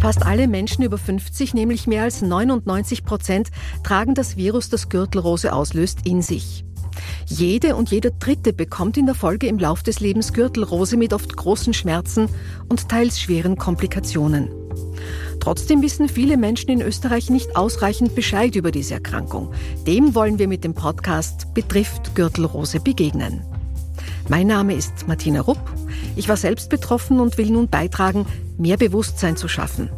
Fast alle Menschen über 50, nämlich mehr als 99 Prozent, tragen das Virus, das Gürtelrose auslöst, in sich. Jede und jeder Dritte bekommt in der Folge im Lauf des Lebens Gürtelrose mit oft großen Schmerzen und teils schweren Komplikationen. Trotzdem wissen viele Menschen in Österreich nicht ausreichend Bescheid über diese Erkrankung. Dem wollen wir mit dem Podcast Betrifft Gürtelrose begegnen. Mein Name ist Martina Rupp. Ich war selbst betroffen und will nun beitragen, mehr Bewusstsein zu schaffen.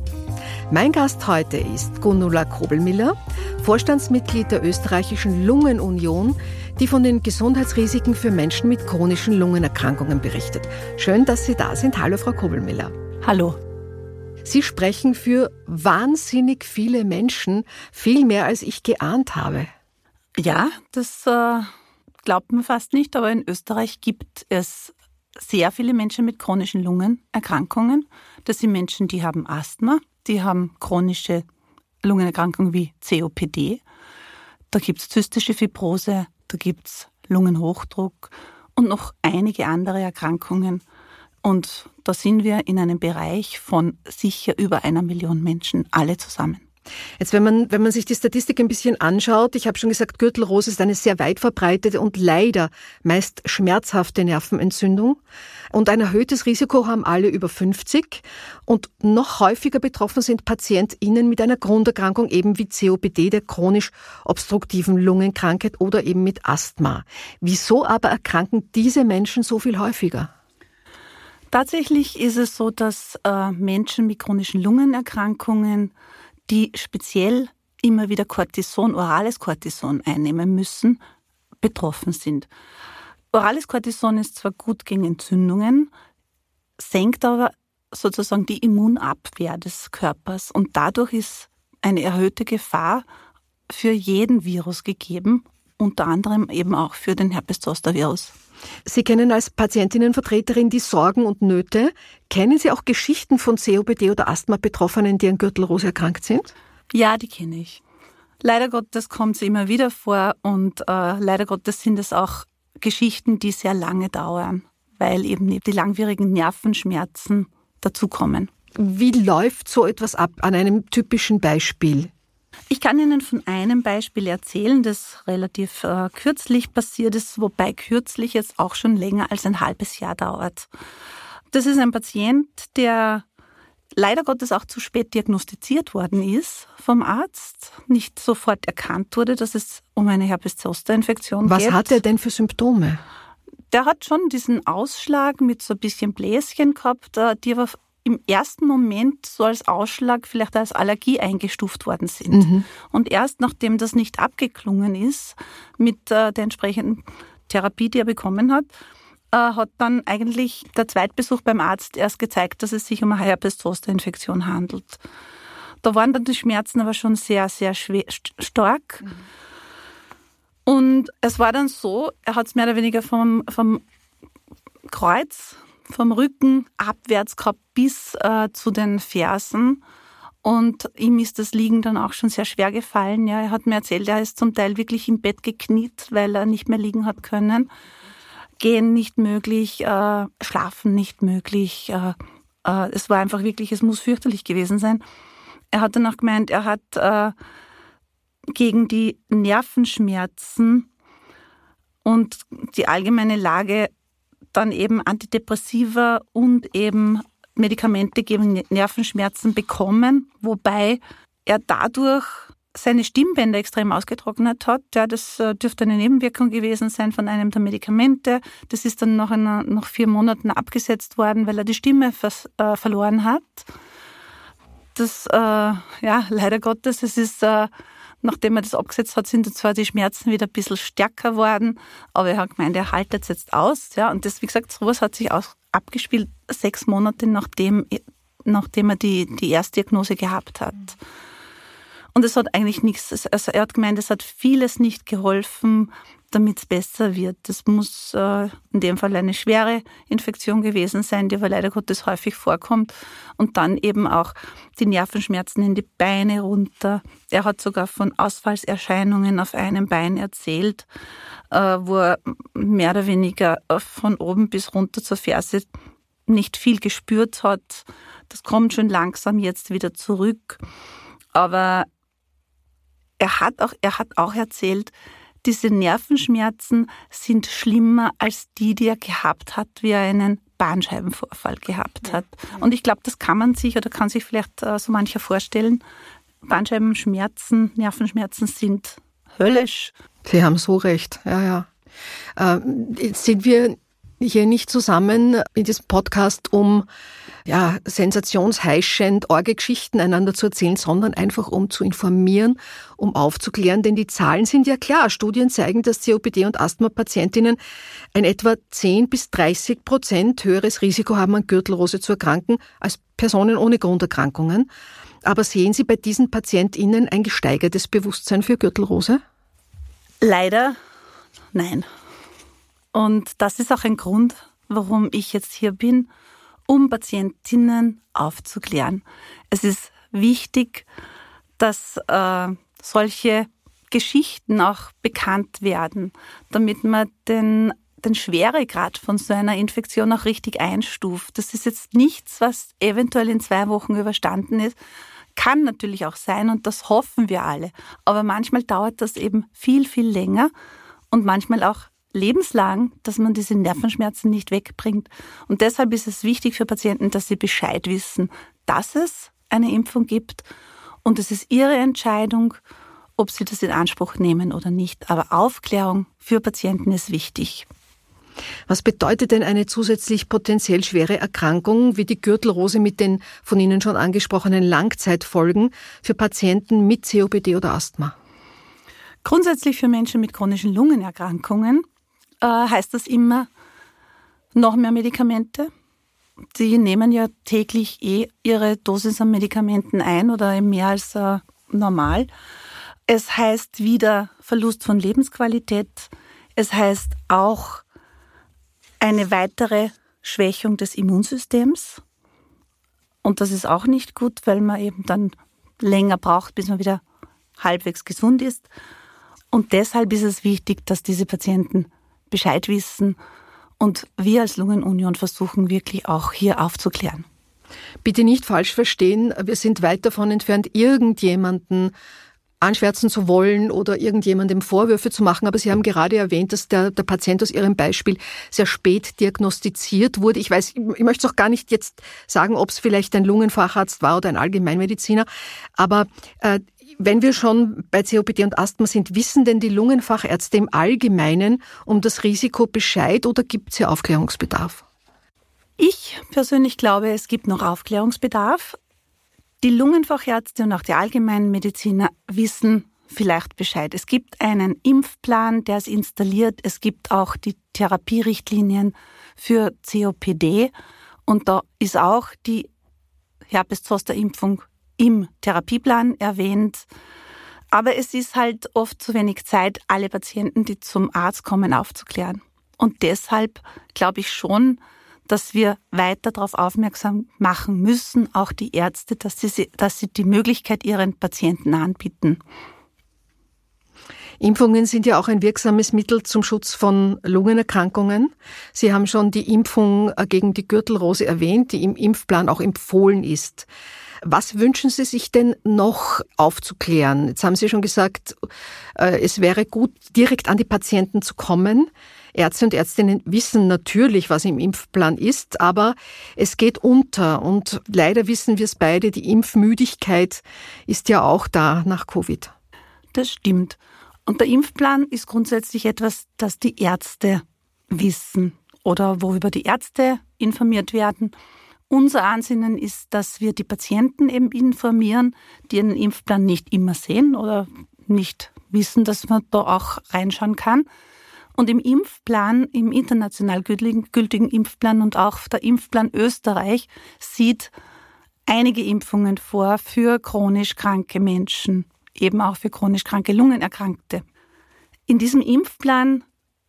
Mein Gast heute ist Gunula Kobelmiller, Vorstandsmitglied der österreichischen Lungenunion, die von den Gesundheitsrisiken für Menschen mit chronischen Lungenerkrankungen berichtet. Schön, dass Sie da sind. Hallo, Frau Kobelmiller. Hallo. Sie sprechen für wahnsinnig viele Menschen, viel mehr als ich geahnt habe. Ja, das äh, glaubt man fast nicht, aber in Österreich gibt es sehr viele Menschen mit chronischen Lungenerkrankungen. Das sind Menschen, die haben Asthma, die haben chronische Lungenerkrankungen wie COPD. Da gibt es zystische Fibrose, da gibt es Lungenhochdruck und noch einige andere Erkrankungen. Und da sind wir in einem Bereich von sicher über einer Million Menschen alle zusammen. Jetzt, wenn man, wenn man sich die Statistik ein bisschen anschaut, ich habe schon gesagt, Gürtelrose ist eine sehr weit verbreitete und leider meist schmerzhafte Nervenentzündung. Und ein erhöhtes Risiko haben alle über 50. Und noch häufiger betroffen sind PatientInnen mit einer Grunderkrankung eben wie COPD, der chronisch obstruktiven Lungenkrankheit oder eben mit Asthma. Wieso aber erkranken diese Menschen so viel häufiger? Tatsächlich ist es so, dass äh, Menschen mit chronischen Lungenerkrankungen die speziell immer wieder Cortison, orales Cortison einnehmen müssen, betroffen sind. Orales Cortison ist zwar gut gegen Entzündungen, senkt aber sozusagen die Immunabwehr des Körpers und dadurch ist eine erhöhte Gefahr für jeden Virus gegeben, unter anderem eben auch für den Herpes-Zoster-Virus. Sie kennen als Patientinnenvertreterin die Sorgen und Nöte. Kennen Sie auch Geschichten von COPD oder Asthma-Betroffenen, die an Gürtelrose erkrankt sind? Ja, die kenne ich. Leider Gottes kommt es immer wieder vor und äh, leider Gottes sind es auch Geschichten, die sehr lange dauern, weil eben die langwierigen Nervenschmerzen dazukommen. Wie läuft so etwas ab an einem typischen Beispiel? Ich kann Ihnen von einem Beispiel erzählen, das relativ äh, kürzlich passiert ist, wobei kürzlich jetzt auch schon länger als ein halbes Jahr dauert. Das ist ein Patient, der leider Gottes auch zu spät diagnostiziert worden ist vom Arzt, nicht sofort erkannt wurde, dass es um eine Herpes-Zoster-Infektion geht. Was hat er denn für Symptome? Der hat schon diesen Ausschlag mit so ein bisschen Bläschen gehabt, äh, die aber im ersten Moment so als Ausschlag vielleicht als Allergie eingestuft worden sind. Mhm. Und erst nachdem das nicht abgeklungen ist mit äh, der entsprechenden Therapie, die er bekommen hat, äh, hat dann eigentlich der Zweitbesuch beim Arzt erst gezeigt, dass es sich um eine Herpes-Zoster-Infektion handelt. Da waren dann die Schmerzen aber schon sehr, sehr schwer, stark. Mhm. Und es war dann so, er hat es mehr oder weniger vom, vom Kreuz vom Rücken abwärts gehabt bis äh, zu den Fersen. Und ihm ist das Liegen dann auch schon sehr schwer gefallen. Ja, er hat mir erzählt, er ist zum Teil wirklich im Bett gekniet, weil er nicht mehr liegen hat können. Gehen nicht möglich, äh, schlafen nicht möglich. Äh, äh, es war einfach wirklich, es muss fürchterlich gewesen sein. Er hat dann auch gemeint, er hat äh, gegen die Nervenschmerzen und die allgemeine Lage dann eben Antidepressiva und eben Medikamente gegen Nervenschmerzen bekommen, wobei er dadurch seine Stimmbänder extrem ausgetrocknet hat. Ja, das äh, dürfte eine Nebenwirkung gewesen sein von einem der Medikamente. Das ist dann nach, einer, nach vier Monaten abgesetzt worden, weil er die Stimme vers, äh, verloren hat. Das, äh, ja, leider Gottes, es ist äh, Nachdem er das abgesetzt hat, sind zwar die Schmerzen wieder ein bisschen stärker worden, aber er hat gemeint, er haltet es jetzt aus. Ja, und das, wie gesagt, sowas hat sich auch abgespielt, sechs Monate nachdem, nachdem er die, die Erstdiagnose gehabt hat. Und es hat eigentlich nichts, also er hat gemeint, es hat vieles nicht geholfen damit es besser wird. Das muss äh, in dem Fall eine schwere Infektion gewesen sein, die aber leider Gottes häufig vorkommt. Und dann eben auch die Nervenschmerzen in die Beine runter. Er hat sogar von Ausfallserscheinungen auf einem Bein erzählt, äh, wo er mehr oder weniger von oben bis runter zur Ferse nicht viel gespürt hat. Das kommt schon langsam jetzt wieder zurück. Aber er hat auch, er hat auch erzählt, diese Nervenschmerzen sind schlimmer als die, die er gehabt hat, wie er einen Bahnscheibenvorfall gehabt hat. Und ich glaube, das kann man sich oder kann sich vielleicht äh, so mancher vorstellen. Bandscheibenschmerzen, Nervenschmerzen sind höllisch. Sie haben so recht, ja, ja. Äh, jetzt sind wir hier nicht zusammen in diesem Podcast, um ja, sensationsheischend Orgegeschichten einander zu erzählen, sondern einfach um zu informieren, um aufzuklären, denn die Zahlen sind ja klar. Studien zeigen, dass COPD- und Asthma-Patientinnen ein etwa 10 bis 30 Prozent höheres Risiko haben, an Gürtelrose zu erkranken, als Personen ohne Grunderkrankungen. Aber sehen Sie bei diesen PatientInnen ein gesteigertes Bewusstsein für Gürtelrose? Leider nein. Und das ist auch ein Grund, warum ich jetzt hier bin, um Patientinnen aufzuklären. Es ist wichtig, dass äh, solche Geschichten auch bekannt werden, damit man den, den Schweregrad von so einer Infektion auch richtig einstuft. Das ist jetzt nichts, was eventuell in zwei Wochen überstanden ist. Kann natürlich auch sein und das hoffen wir alle. Aber manchmal dauert das eben viel, viel länger und manchmal auch lebenslang, dass man diese Nervenschmerzen nicht wegbringt. Und deshalb ist es wichtig für Patienten, dass sie Bescheid wissen, dass es eine Impfung gibt. Und es ist ihre Entscheidung, ob sie das in Anspruch nehmen oder nicht. Aber Aufklärung für Patienten ist wichtig. Was bedeutet denn eine zusätzlich potenziell schwere Erkrankung wie die Gürtelrose mit den von Ihnen schon angesprochenen Langzeitfolgen für Patienten mit COPD oder Asthma? Grundsätzlich für Menschen mit chronischen Lungenerkrankungen äh, heißt das immer noch mehr Medikamente. Sie nehmen ja täglich eh ihre Dosis an Medikamenten ein oder mehr als äh, normal. Es heißt wieder Verlust von Lebensqualität. Es heißt auch eine weitere Schwächung des Immunsystems. Und das ist auch nicht gut, weil man eben dann länger braucht, bis man wieder halbwegs gesund ist. Und deshalb ist es wichtig, dass diese Patienten Bescheid wissen. Und wir als Lungenunion versuchen wirklich auch hier aufzuklären. Bitte nicht falsch verstehen, wir sind weit davon entfernt, irgendjemanden anschwärzen zu wollen oder irgendjemandem Vorwürfe zu machen. Aber Sie haben gerade erwähnt, dass der, der Patient aus Ihrem Beispiel sehr spät diagnostiziert wurde. Ich weiß, ich möchte es auch gar nicht jetzt sagen, ob es vielleicht ein Lungenfacharzt war oder ein Allgemeinmediziner. Aber äh, wenn wir schon bei COPD und Asthma sind, wissen denn die Lungenfachärzte im Allgemeinen um das Risiko Bescheid oder gibt es hier Aufklärungsbedarf? Ich persönlich glaube, es gibt noch Aufklärungsbedarf. Die Lungenfachärzte und auch die Allgemeinmediziner wissen vielleicht Bescheid. Es gibt einen Impfplan, der ist installiert. Es gibt auch die Therapierichtlinien für COPD. Und da ist auch die Herpes-Zoster-Impfung im Therapieplan erwähnt. Aber es ist halt oft zu wenig Zeit, alle Patienten, die zum Arzt kommen, aufzuklären. Und deshalb glaube ich schon, dass wir weiter darauf aufmerksam machen müssen, auch die Ärzte, dass sie, dass sie die Möglichkeit ihren Patienten anbieten. Impfungen sind ja auch ein wirksames Mittel zum Schutz von Lungenerkrankungen. Sie haben schon die Impfung gegen die Gürtelrose erwähnt, die im Impfplan auch empfohlen ist. Was wünschen Sie sich denn noch aufzuklären? Jetzt haben Sie schon gesagt, äh, es wäre gut, direkt an die Patienten zu kommen. Ärzte und Ärztinnen wissen natürlich, was im Impfplan ist, aber es geht unter. Und leider wissen wir es beide, die Impfmüdigkeit ist ja auch da nach Covid. Das stimmt. Und der Impfplan ist grundsätzlich etwas, das die Ärzte wissen oder worüber die Ärzte informiert werden. Unser Ansinnen ist, dass wir die Patienten eben informieren, die einen Impfplan nicht immer sehen oder nicht wissen, dass man da auch reinschauen kann. Und im Impfplan, im international gültigen Impfplan und auch der Impfplan Österreich sieht einige Impfungen vor für chronisch kranke Menschen, eben auch für chronisch kranke Lungenerkrankte. In diesem Impfplan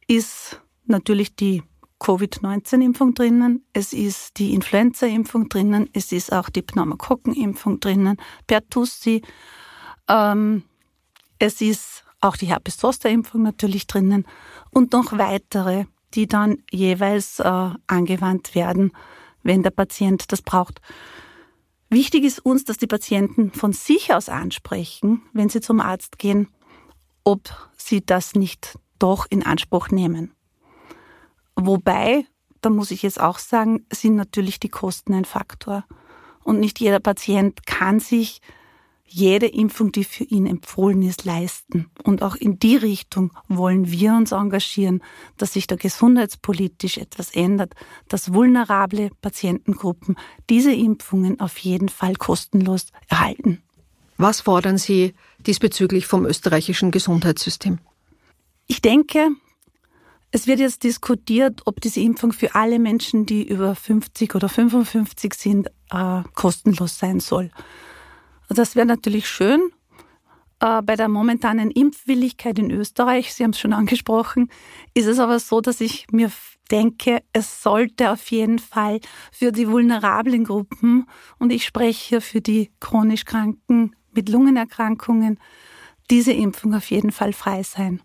ist natürlich die Covid-19-Impfung drinnen, es ist die Influenza-Impfung drinnen, es ist auch die Pneumokokken-Impfung drinnen, Pertussi, ähm, es ist auch die Herpes-Zoster-Impfung natürlich drinnen und noch weitere, die dann jeweils äh, angewandt werden, wenn der Patient das braucht. Wichtig ist uns, dass die Patienten von sich aus ansprechen, wenn sie zum Arzt gehen, ob sie das nicht doch in Anspruch nehmen. Wobei, da muss ich jetzt auch sagen, sind natürlich die Kosten ein Faktor. Und nicht jeder Patient kann sich jede Impfung, die für ihn empfohlen ist, leisten. Und auch in die Richtung wollen wir uns engagieren, dass sich da gesundheitspolitisch etwas ändert, dass vulnerable Patientengruppen diese Impfungen auf jeden Fall kostenlos erhalten. Was fordern Sie diesbezüglich vom österreichischen Gesundheitssystem? Ich denke, es wird jetzt diskutiert, ob diese Impfung für alle Menschen, die über 50 oder 55 sind, äh, kostenlos sein soll. Das wäre natürlich schön. Äh, bei der momentanen Impfwilligkeit in Österreich, Sie haben es schon angesprochen, ist es aber so, dass ich mir denke, es sollte auf jeden Fall für die vulnerablen Gruppen, und ich spreche für die chronisch Kranken mit Lungenerkrankungen, diese Impfung auf jeden Fall frei sein.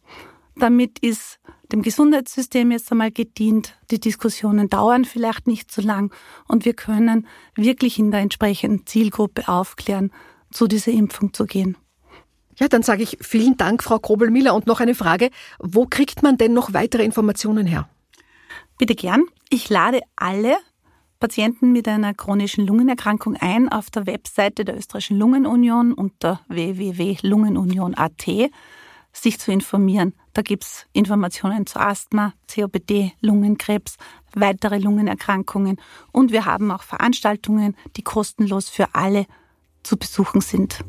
Damit ist dem Gesundheitssystem jetzt einmal gedient. Die Diskussionen dauern vielleicht nicht so lang und wir können wirklich in der entsprechenden Zielgruppe aufklären, zu dieser Impfung zu gehen. Ja, dann sage ich vielen Dank, Frau Krobel-Miller. Und noch eine Frage. Wo kriegt man denn noch weitere Informationen her? Bitte gern. Ich lade alle Patienten mit einer chronischen Lungenerkrankung ein auf der Webseite der Österreichischen Lungenunion unter www.lungenunion.at sich zu informieren. Da gibt es Informationen zu Asthma, COPD, Lungenkrebs, weitere Lungenerkrankungen und wir haben auch Veranstaltungen, die kostenlos für alle zu besuchen sind.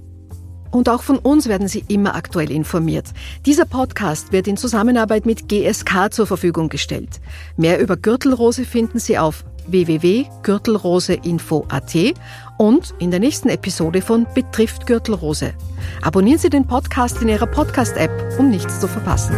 Und auch von uns werden Sie immer aktuell informiert. Dieser Podcast wird in Zusammenarbeit mit GSK zur Verfügung gestellt. Mehr über Gürtelrose finden Sie auf www.gürtelroseinfo.at und in der nächsten Episode von Betrifft Gürtelrose. Abonnieren Sie den Podcast in Ihrer Podcast-App, um nichts zu verpassen.